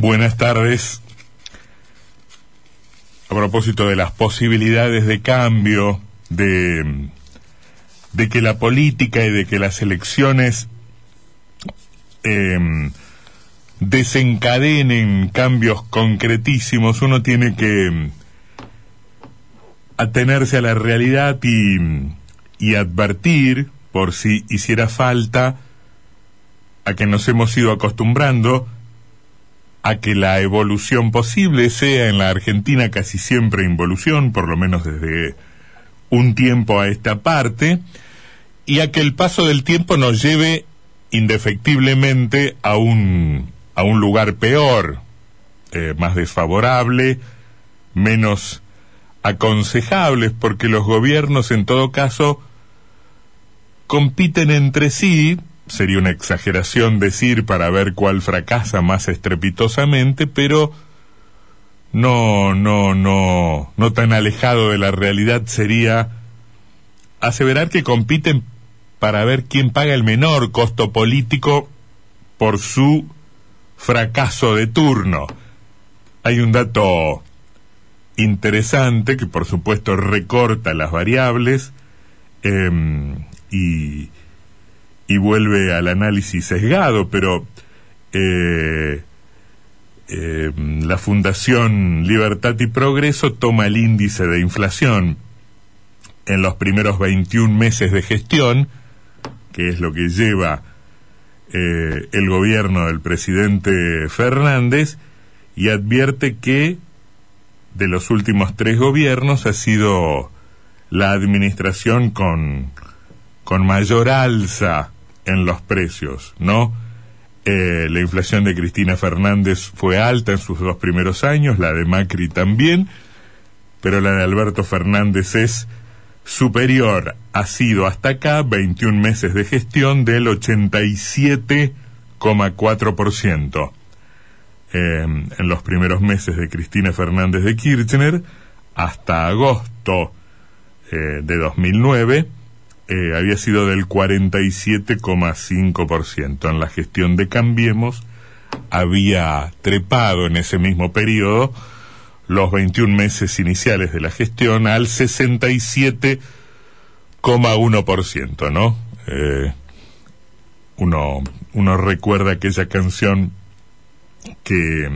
Buenas tardes. A propósito de las posibilidades de cambio, de, que la política y de que las elecciones em, desencadenen cambios concretísimos, uno tiene que atenerse a la realidad y advertir, por si hiciera falta, a que nos hemos ido acostumbrando a que la evolución posible sea en la Argentina casi siempre involución, por lo menos desde un tiempo a esta parte, y a que el paso del tiempo nos lleve indefectiblemente a un, a un lugar peor, eh, más desfavorable, menos aconsejables, porque los gobiernos en todo caso compiten entre sí, sería una exageración decir para ver cuál fracasa más estrepitosamente, pero no, no, no, no tan alejado de la realidad sería aseverar que compiten para ver quién paga el menor costo político por su fracaso de turno. Hay un dato interesante que por supuesto recorta las variables em, y, y vuelve al análisis sesgado, pero eh, em, la Fundación Libertad y Progreso toma el índice de inflación en los primeros 21 meses de gestión, que es lo que lleva eh, el gobierno del presidente Fernández, y advierte que de los últimos tres gobiernos ha sido la administración con, con mayor alza en los precios, ¿no? Eh, la inflación de Cristina Fernández fue alta en sus dos primeros años, la de Macri también, pero la de Alberto Fernández es superior. Ha sido hasta acá 21 meses de gestión del 87,4% en los primeros meses de Cristina Fernández de Kirchner hasta agosto eh, de 2009 eh, había sido del 47,5%. En la gestión de Cambiemos había trepado en ese mismo periodo los 21 meses iniciales de la gestión al 67,1%, ¿no? Eh, uno, uno recuerda aquella canción que,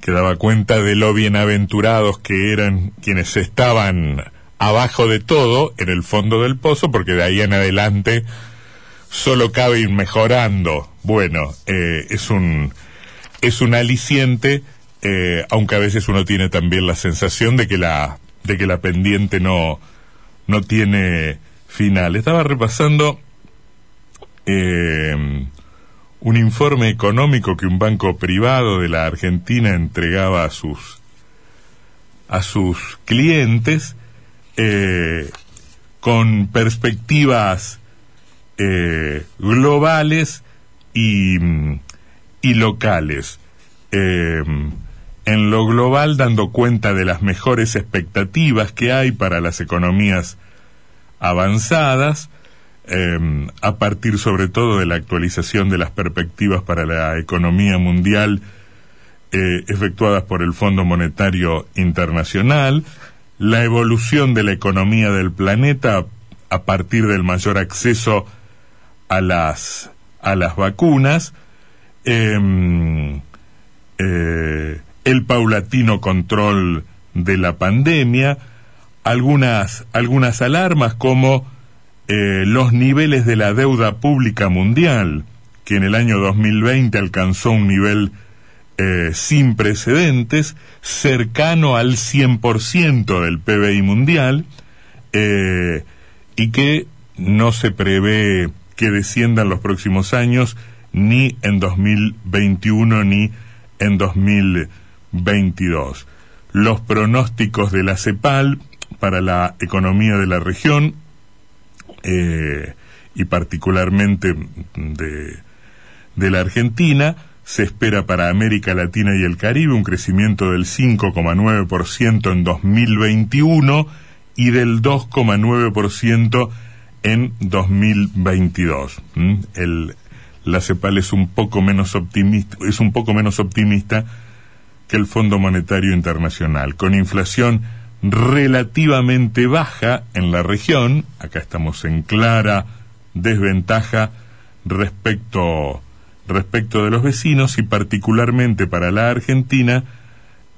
que daba cuenta de lo bienaventurados que eran quienes estaban abajo de todo, en el fondo del pozo, porque de ahí en adelante solo cabe ir mejorando. Bueno, eh, es un es un aliciente, eh, aunque a veces uno tiene también la sensación de que la de que la pendiente no no tiene final. Estaba repasando eh, un informe económico que un banco privado de la Argentina entregaba a sus a sus clientes eh, con perspectivas eh, globales y, y locales. Eh, en lo global dando cuenta de las mejores expectativas que hay para las economías avanzadas, eh, a partir sobre todo de la actualización de las perspectivas para la economía mundial eh, efectuadas por el Fondo Monetario Internacional, la evolución de la economía del planeta a partir del mayor acceso a las, a las vacunas, em, eh, el paulatino control de la pandemia, algunas, algunas alarmas como eh, los niveles de la deuda pública mundial, que en el año 2020 alcanzó un nivel eh, sin precedentes, cercano al 100% del PBI mundial, eh, y que no se prevé que descienda en los próximos años, ni en 2021 ni en 2022. Los pronósticos de la CEPAL para la economía de la región eh, y particularmente de, de la Argentina, se espera para América Latina y el Caribe un crecimiento del 5,9% en 2021 y del 2,9% en 2022. El, la CEPAL es un poco menos optimista, es un poco menos optimista que el Fondo Monetario Internacional, con inflación relativamente baja en la región, acá estamos en clara desventaja respecto respecto de los vecinos y particularmente para la Argentina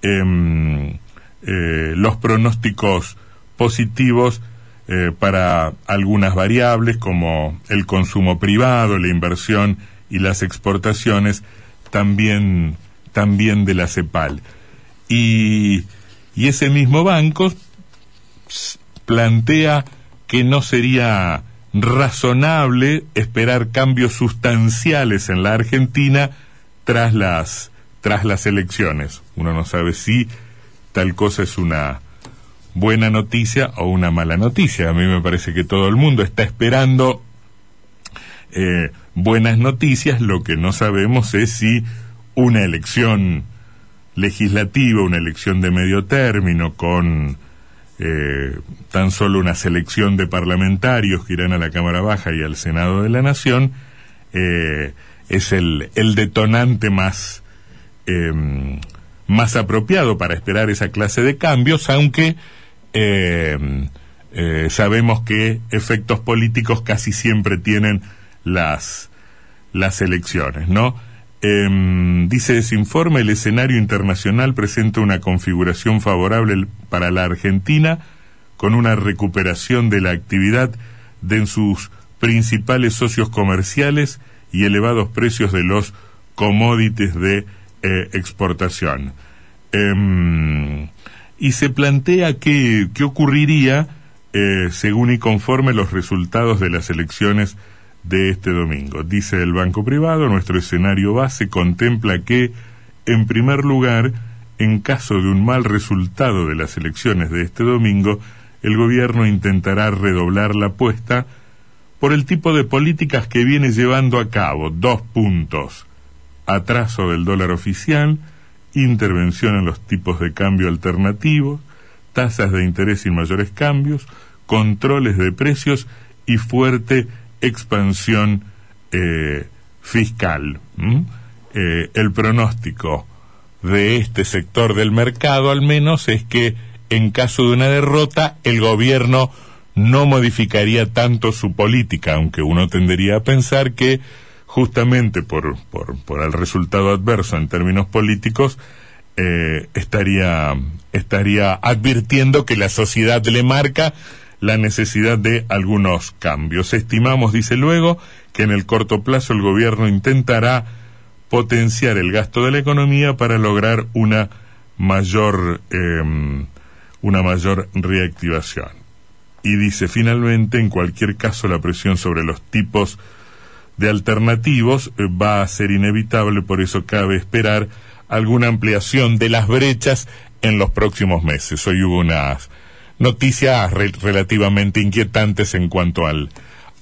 em, eh, los pronósticos positivos eh, para algunas variables como el consumo privado, la inversión y las exportaciones también, también de la CEPAL. Y, y ese mismo banco plantea que no sería razonable esperar cambios sustanciales en la Argentina tras las tras las elecciones. Uno no sabe si tal cosa es una buena noticia o una mala noticia. A mí me parece que todo el mundo está esperando eh, buenas noticias. Lo que no sabemos es si una elección legislativa, una elección de medio término con eh, tan solo una selección de parlamentarios que irán a la Cámara Baja y al Senado de la Nación, eh, es el, el, detonante más, em, más apropiado para esperar esa clase de cambios, aunque em, eh, sabemos que efectos políticos casi siempre tienen las, las elecciones, ¿no? Eh, dice ese informe, el escenario internacional presenta una configuración favorable para la Argentina con una recuperación de la actividad de sus principales socios comerciales y elevados precios de los commodities de eh, exportación. Eh, y se plantea qué ocurriría eh, según y conforme los resultados de las elecciones de este domingo. Dice el Banco Privado, nuestro escenario base contempla que, en primer lugar, en caso de un mal resultado de las elecciones de este domingo, el gobierno intentará redoblar la apuesta por el tipo de políticas que viene llevando a cabo. Dos puntos. Atraso del dólar oficial, intervención en los tipos de cambio alternativos, tasas de interés sin mayores cambios, controles de precios y fuerte expansión eh, fiscal. Eh, el pronóstico de este sector del mercado, al menos, es que en caso de una derrota, el gobierno no modificaría tanto su política, aunque uno tendería a pensar que justamente por, por, por el resultado adverso en términos políticos, eh, estaría, estaría advirtiendo que la sociedad le marca la necesidad de algunos cambios. Estimamos, dice luego, que en el corto plazo el gobierno intentará potenciar el gasto de la economía para lograr una mayor, eh, una mayor reactivación. Y dice finalmente, en cualquier caso, la presión sobre los tipos de alternativos eh, va a ser inevitable, por eso cabe esperar alguna ampliación de las brechas en los próximos meses. Hoy hubo unas noticias relativamente inquietantes en cuanto al,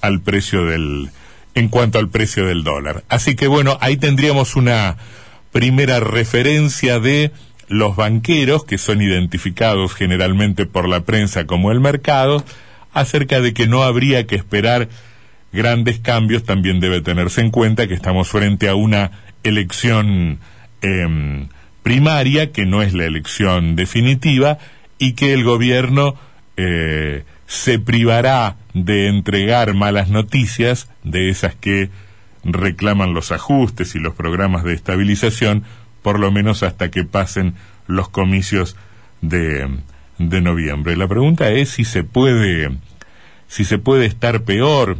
al precio del en cuanto al precio del dólar. Así que bueno, ahí tendríamos una primera referencia de los banqueros que son identificados generalmente por la prensa como el mercado acerca de que no habría que esperar grandes cambios, también debe tenerse en cuenta que estamos frente a una elección eh, primaria, que no es la elección definitiva, y que el gobierno eh, se privará de entregar malas noticias, de esas que reclaman los ajustes y los programas de estabilización, por lo menos hasta que pasen los comicios de, de noviembre. La pregunta es si se puede, si se puede estar peor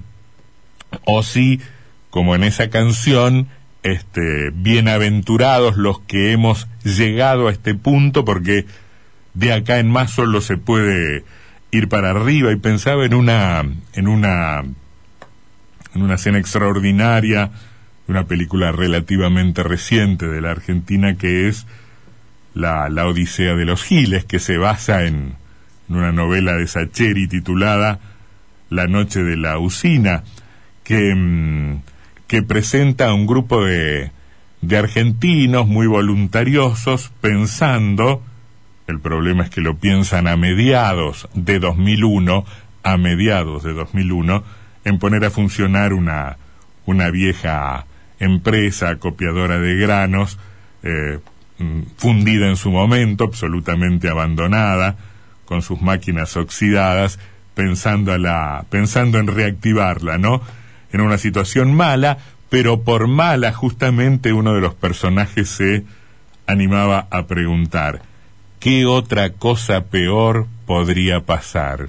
o si, como en esa canción, este, bienaventurados los que hemos llegado a este punto, porque de acá en más solo se puede ir para arriba. Y pensaba en una en una en una escena extraordinaria una película relativamente reciente de la Argentina que es la, la Odisea de los Giles que se basa en, en una novela de Sacheri titulada La noche de la usina que, mm, que presenta a un grupo de, de argentinos muy voluntariosos pensando el problema es que lo piensan a mediados de 2001, a mediados de 2001, en poner a funcionar una, una vieja empresa copiadora de granos, eh, fundida en su momento, absolutamente abandonada, con sus máquinas oxidadas, pensando en reactivarla, ¿no? En una situación mala, pero por mala justamente uno de los personajes se animaba a preguntar, ¿qué otra cosa peor podría pasar?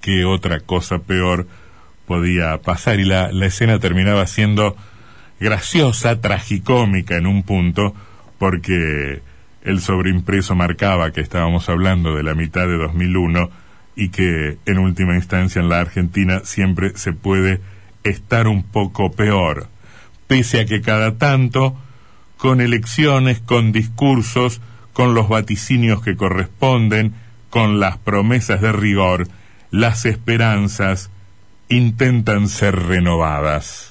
¿Qué otra cosa peor podía pasar? Y la, la escena terminaba siendo graciosa, tragicómica en un punto, porque el sobreimpreso marcaba que estábamos hablando de la mitad de 2001 y que en última instancia en la Argentina siempre se puede estar un poco peor, pese a que cada tanto, con elecciones, con discursos, con los vaticinios que corresponden, con las promesas de rigor, las esperanzas intentan ser renovadas.